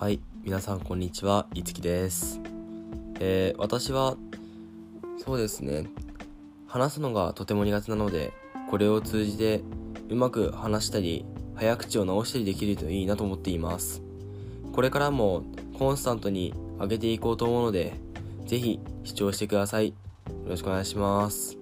はい、皆さんこんにちは、いつきです。えー、私は、そうですね、話すのがとても苦手なので、これを通じてうまく話したり、早口を直したりできるといいなと思っています。これからもコンスタントに上げていこうと思うので、ぜひ視聴してください。よろしくお願いします。